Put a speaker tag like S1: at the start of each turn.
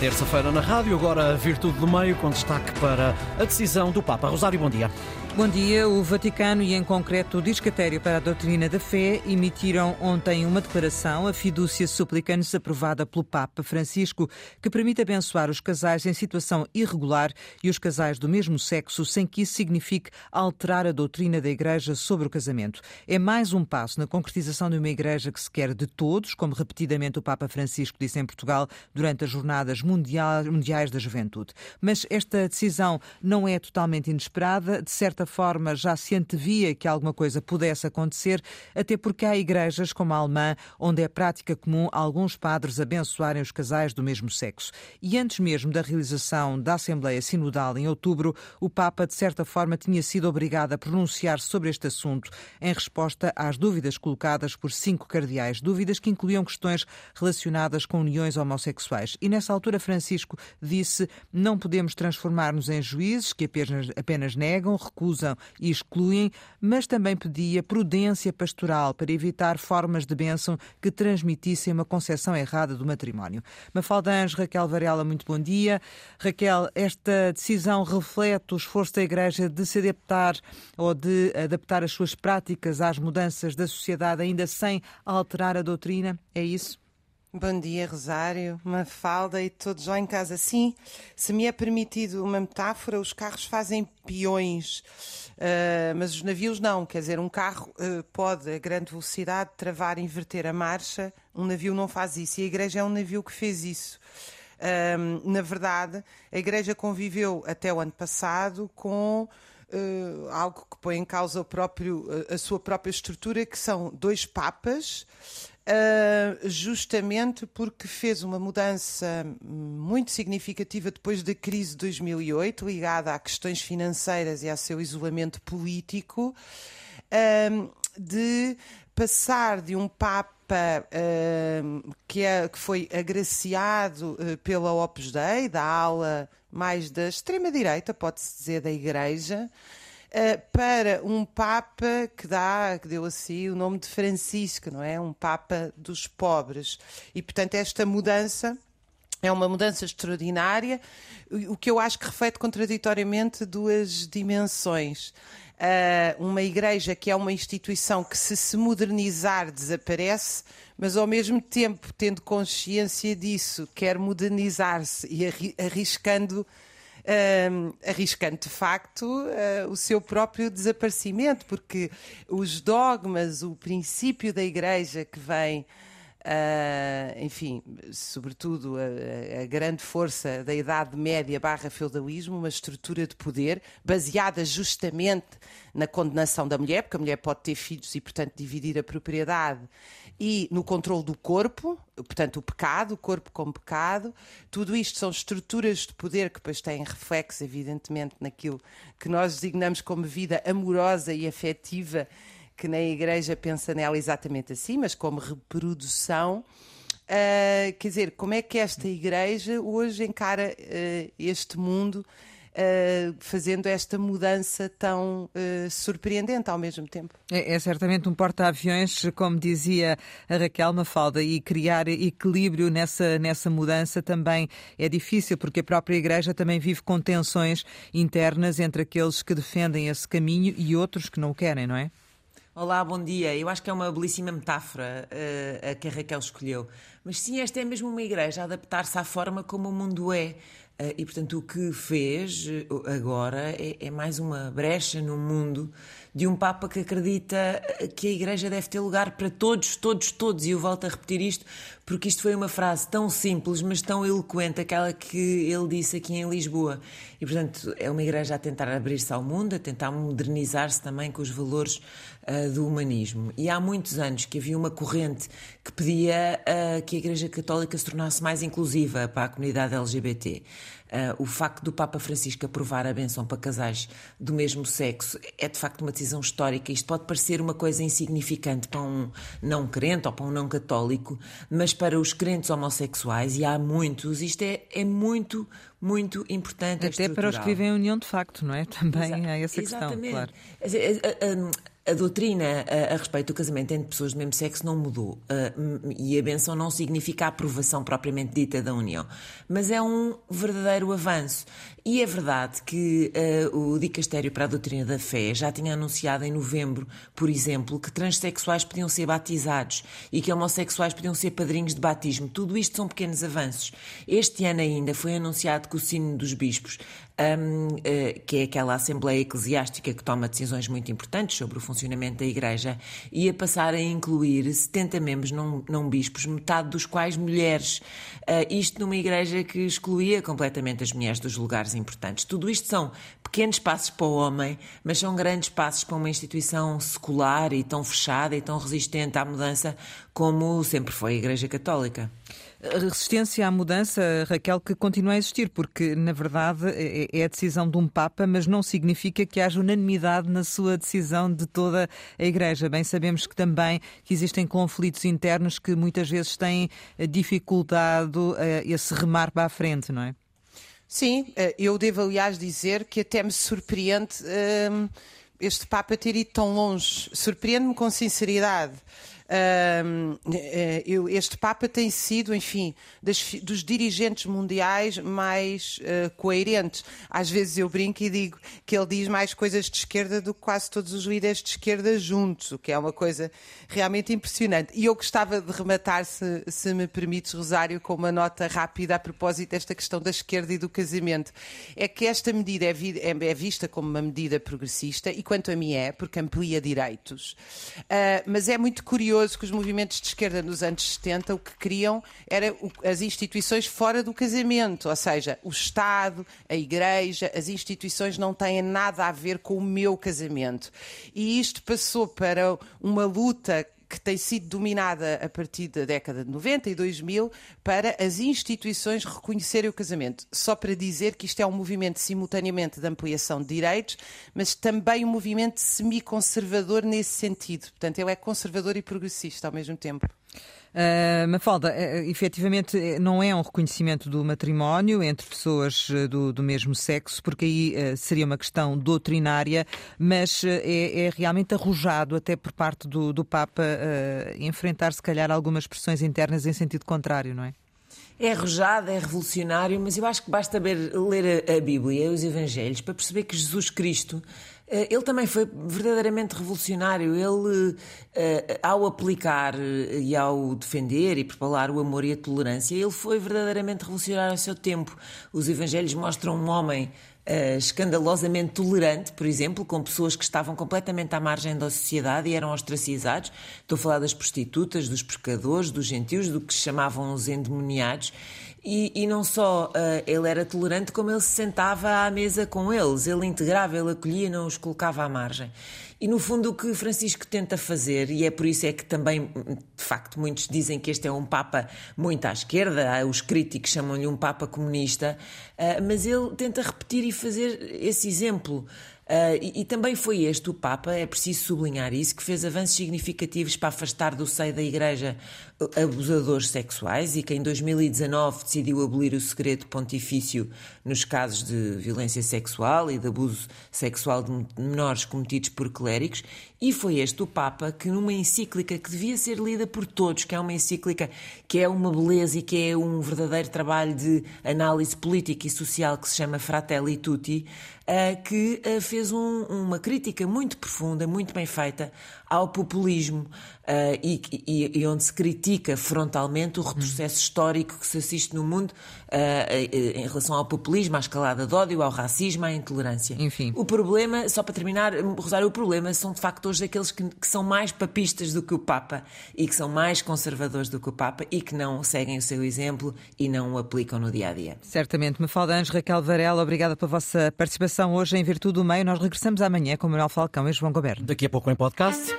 S1: Terça-feira na rádio, agora Virtude do Meio, com destaque para a decisão do Papa. Rosário, bom dia.
S2: Bom dia. O Vaticano e, em concreto, o Discatério para a Doutrina da Fé emitiram ontem uma declaração, a Fidúcia Supplicans, aprovada pelo Papa Francisco, que permite abençoar os casais em situação irregular e os casais do mesmo sexo, sem que isso signifique alterar a doutrina da Igreja sobre o casamento. É mais um passo na concretização de uma Igreja que se quer de todos, como repetidamente o Papa Francisco disse em Portugal durante as Jornadas Mundiais da Juventude. Mas esta decisão não é totalmente inesperada, de certa forma já se antevia que alguma coisa pudesse acontecer, até porque há igrejas como a alemã, onde é prática comum alguns padres abençoarem os casais do mesmo sexo. E antes mesmo da realização da Assembleia Sinodal em outubro, o Papa, de certa forma, tinha sido obrigado a pronunciar sobre este assunto em resposta às dúvidas colocadas por cinco cardeais, dúvidas que incluíam questões relacionadas com uniões homossexuais. E nessa altura, Francisco disse: não podemos transformar-nos em juízes que apenas, apenas negam, recusam e excluem, mas também pedia prudência pastoral para evitar formas de bênção que transmitissem uma concepção errada do matrimónio. Mafalda Anjos, Raquel Varela, muito bom dia. Raquel, esta decisão reflete o esforço da Igreja de se adaptar ou de adaptar as suas práticas às mudanças da sociedade, ainda sem alterar a doutrina? É isso?
S3: Bom dia, Rosário, Mafalda e todos lá em casa. Sim, se me é permitido uma metáfora, os carros fazem peões, uh, mas os navios não. Quer dizer, um carro uh, pode, a grande velocidade, travar, inverter a marcha. Um navio não faz isso. E a Igreja é um navio que fez isso. Uh, na verdade, a Igreja conviveu até o ano passado com. Uh, algo que põe em causa próprio, a sua própria estrutura, que são dois papas, Uh, justamente porque fez uma mudança muito significativa depois da crise de 2008, ligada a questões financeiras e ao seu isolamento político, uh, de passar de um Papa uh, que, é, que, foi agraciado pela Opus Dei, da ala mais da extrema-direita, pode-se dizer, da Igreja, para um Papa que dá, que deu assim o nome de Francisco, não é? Um Papa dos pobres. E, portanto, esta mudança é uma mudança extraordinária, o que eu acho que reflete contraditoriamente duas dimensões. Uh, uma igreja que é uma instituição que, se se modernizar, desaparece, mas ao mesmo tempo, tendo consciência disso, quer modernizar-se e arriscando arriscando de facto uh, o seu próprio desaparecimento, porque os dogmas, o princípio da Igreja que vem. Uh, enfim, sobretudo a, a, grande força da Idade Média barra feudalismo, uma estrutura de poder baseada justamente na condenação da mulher, porque a mulher pode ter filhos e, portanto, dividir a propriedade e no controle do corpo, portanto, o pecado, o corpo como pecado. Tudo isto são estruturas de poder que depois têm reflexo, evidentemente, naquilo que nós designamos como vida amorosa e afetiva, que na Igreja pensa nela exatamente assim, mas como reprodução. Uh, quer dizer, como é que esta Igreja hoje encara uh, este mundo? uh, fazendo esta mudança tão surpreendente ao mesmo tempo.
S2: É, é certamente um porta-aviões, como dizia a Raquel Mafalda, e criar equilíbrio nessa, nessa mudança também é difícil, porque a própria Igreja também vive com tensões internas entre aqueles que defendem esse caminho e outros que não o querem, não é?
S4: Olá, bom dia. Eu acho que é uma belíssima metáfora uh, a que a Raquel escolheu. Mas sim, esta é mesmo uma igreja a adaptar-se à forma como o mundo é. Uh, e, portanto, o que fez uh, agora é, é, mais uma brecha no mundo de um Papa que acredita que a Igreja deve ter lugar para todos, todos, todos. E eu volto a repetir isto porque isto foi uma frase tão simples, mas tão eloquente, aquela que ele disse aqui em Lisboa. E, portanto, é uma Igreja a tentar abrir-se ao mundo, a tentar modernizar-se também com os valores uh, do humanismo. E há muitos anos que havia uma corrente que pedia uh, que a Igreja Católica se tornasse mais inclusiva para a comunidade LGBT. Uh, o facto do Papa Francisco aprovar a benção para casais do mesmo sexo é de facto uma decisão histórica. Isto pode parecer uma coisa insignificante para um não crente ou para um não católico, mas para os crentes homossexuais, e há muitos, isto é, é muito, muito importante.
S2: Até para os que vivem em união de facto, não é? Também
S4: Exa
S2: há essa
S4: exatamente.
S2: questão, claro.
S4: A, doutrina a, a, respeito do casamento entre pessoas do mesmo sexo não mudou. Uh, e a benção não significa a aprovação propriamente dita da união. Mas é um verdadeiro avanço. E é verdade que uh, o Dicastério para a Doutrina da Fé já tinha anunciado em novembro, por exemplo, que transexuais podiam ser batizados e que homossexuais podiam ser padrinhos de batismo. Tudo isto são pequenos avanços. Este ano ainda foi anunciado que o Sino dos Bispos um, uh, que é aquela Assembleia Eclesiástica que toma decisões muito importantes sobre o funcionamento da Igreja, ia passar a incluir 70 membros, não, não bispos, metade dos quais mulheres. Uh, isto numa Igreja que excluía completamente as mulheres dos lugares importantes. Tudo isto são pequenos passos para o homem, mas são grandes passos para uma instituição secular e tão fechada e tão resistente à mudança como sempre foi a Igreja Católica.
S2: Resistência à mudança, Raquel, que continua a existir, porque na verdade é, é a decisão de um Papa, mas não significa que haja unanimidade na sua decisão de toda a Igreja. Bem, sabemos que também que existem conflitos internos que muitas vezes têm dificultado eh, esse remar para a frente, não é?
S3: Sim, eh, eu devo aliás dizer que até me surpreende ehm, este Papa ter ido tão longe. Surpreende-me com sinceridade. Uh, eu, este Papa tem sido, enfim, das, dos dirigentes mundiais mais uh, coerentes. Às vezes eu brinco e digo que ele diz mais coisas de esquerda do que quase todos os líderes de esquerda juntos, o que é uma coisa realmente impressionante. E eu gostava de rematar, se, se me permites, Rosário, com uma nota rápida a propósito desta questão da esquerda e do casamento. É que esta medida é, vi, é, é vista como uma medida progressista e, quanto a mim, é, porque amplia direitos. Uh, mas é muito curioso curioso que os movimentos de esquerda nos anos 70 o que queriam era as instituições fora do casamento, ou seja, o Estado, a Igreja, as instituições não têm nada a ver com o meu casamento. E isto passou para uma luta que tem sido dominada a partir da década de 90 e 2000 para as instituições reconhecerem o casamento. Só para dizer que isto é um movimento simultaneamente de ampliação de direitos, mas também um movimento semi-conservador nesse sentido. Portanto, ele é conservador e progressista ao mesmo tempo.
S2: Uh, Mafalda, uh, efetivamente não é um reconhecimento do matrimónio entre pessoas do, do mesmo sexo, porque aí uh, seria uma questão doutrinária, mas é, é, realmente arrojado até por parte do, do Papa enfrentar, se calhar, algumas pressões internas em sentido contrário, não é?
S4: É arrojado, é revolucionário, mas eu acho que basta ler a, a Bíblia os Evangelhos para perceber que Jesus Cristo eh, ele também foi verdadeiramente revolucionário. Ele, eh, ao aplicar eh, e ao defender e propalar o amor e a tolerância, ele foi verdadeiramente revolucionário ao seu tempo. Os evangelhos mostram um homem escandalosamente tolerante, por exemplo, com pessoas que estavam completamente à margem da sociedade e eram ostracizados. Estou a falar das prostitutas, dos pescadores, dos gentios, do que chamavam os endemoniados. E, e não só uh, ele era tolerante, como ele se sentava à mesa com eles, ele integrava, ele acolhia, não os colocava à margem. E no fundo o que Francisco tenta fazer, e é por isso é que também, de facto, muitos dizem que este é um Papa muito à esquerda, os críticos chamam-lhe um Papa comunista, uh, mas ele tenta repetir e fazer esse exemplo. Uh, e, e, também foi este o Papa, é preciso sublinhar isso, que fez avanços significativos para afastar do seio da Igreja abusadores sexuais e que em 2019 decidiu abolir o segredo pontifício nos casos de violência sexual e de abuso sexual de menores cometidos por clérigos. E foi este o Papa que, numa encíclica que devia ser lida por todos, que é uma encíclica que é uma beleza e que é um verdadeiro trabalho de análise política e social que se chama Fratelli Tutti, uh, que uh, fez um, uma crítica muito profunda, muito bem feita ao populismo uh, e, e, e, onde se critica frontalmente o retrocesso hum. histórico que se assiste no mundo em relação ao populismo, à escalada de ódio, ao racismo, à intolerância.
S2: Enfim.
S4: O problema, só para terminar, Rosário, o problema são de facto hoje aqueles que, que são mais papistas do que o Papa e que são mais conservadores do que o Papa e que não seguem o seu exemplo e não o aplicam no dia a dia.
S2: Certamente. Mafalda Anjos, Raquel Varela, obrigada pela vossa participação hoje em Virtude do Meio. Nós regressamos amanhã com Manuel Falcão e João Goberno.
S1: Daqui a pouco em podcast.